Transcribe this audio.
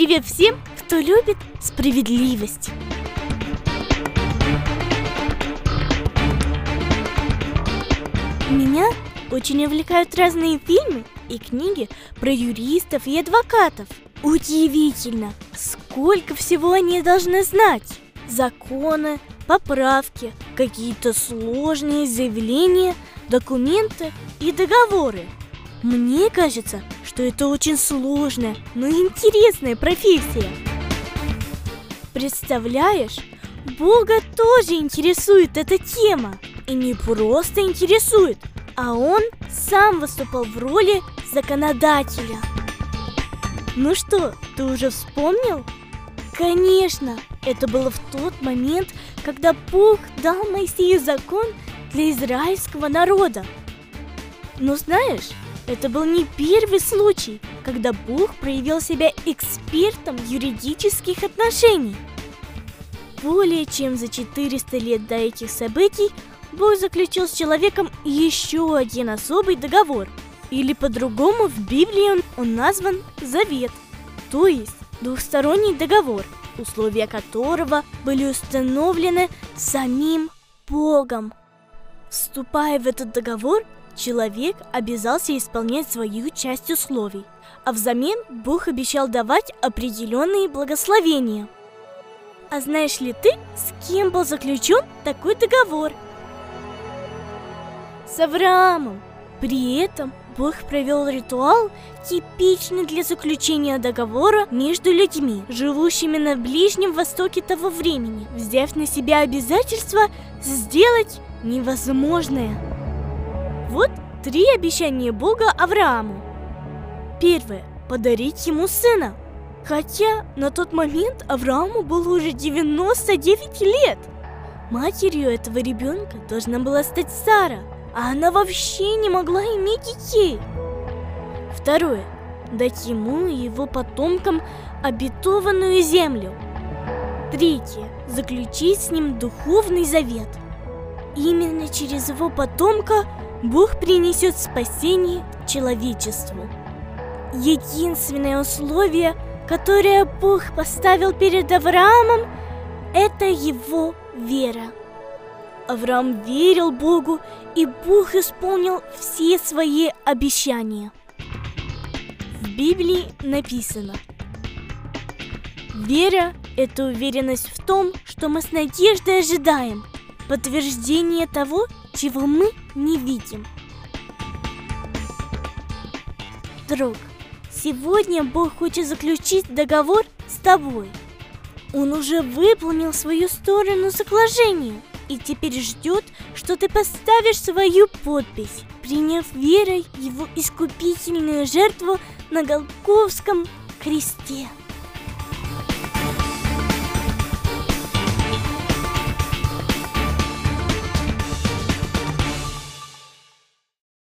привет всем, кто любит справедливость. Меня очень увлекают разные фильмы и книги про юристов и адвокатов. Удивительно, сколько всего они должны знать. Законы, поправки, какие-то сложные заявления, документы и договоры. Мне кажется, что это очень сложная, но интересная профессия. Представляешь, Бога тоже интересует эта тема. И не просто интересует, а он сам выступал в роли законодателя. Ну что, ты уже вспомнил? Конечно, это было в тот момент, когда Бог дал Моисею закон для израильского народа. Но знаешь, это был не первый случай, когда Бог проявил себя экспертом юридических отношений. Более чем за 400 лет до этих событий Бог заключил с человеком еще один особый договор. Или по-другому в Библии он, он назван Завет, то есть двухсторонний договор, условия которого были установлены самим Богом. Вступая в этот договор, человек обязался исполнять свою часть условий, а взамен Бог обещал давать определенные благословения. А знаешь ли ты, с кем был заключен такой договор – с Авраамом. При этом Бог провел ритуал, типичный для заключения договора между людьми, живущими на Ближнем Востоке того времени, взяв на себя обязательство сделать невозможное. Вот три обещания Бога Аврааму. Первое – подарить ему сына. Хотя на тот момент Аврааму было уже 99 лет. Матерью этого ребенка должна была стать Сара – а она вообще не могла иметь детей. Второе. Дать ему и его потомкам обетованную землю. Третье. Заключить с ним духовный завет. Именно через его потомка Бог принесет спасение человечеству. Единственное условие, которое Бог поставил перед Авраамом, это его вера. Авраам верил Богу, и Бог исполнил все свои обещания. В Библии написано Вера – это уверенность в том, что мы с надеждой ожидаем, подтверждение того, чего мы не видим. Друг, сегодня Бог хочет заключить договор с тобой. Он уже выполнил свою сторону соглашения – и теперь ждет, что ты поставишь свою подпись, приняв верой его искупительную жертву на Голговском кресте.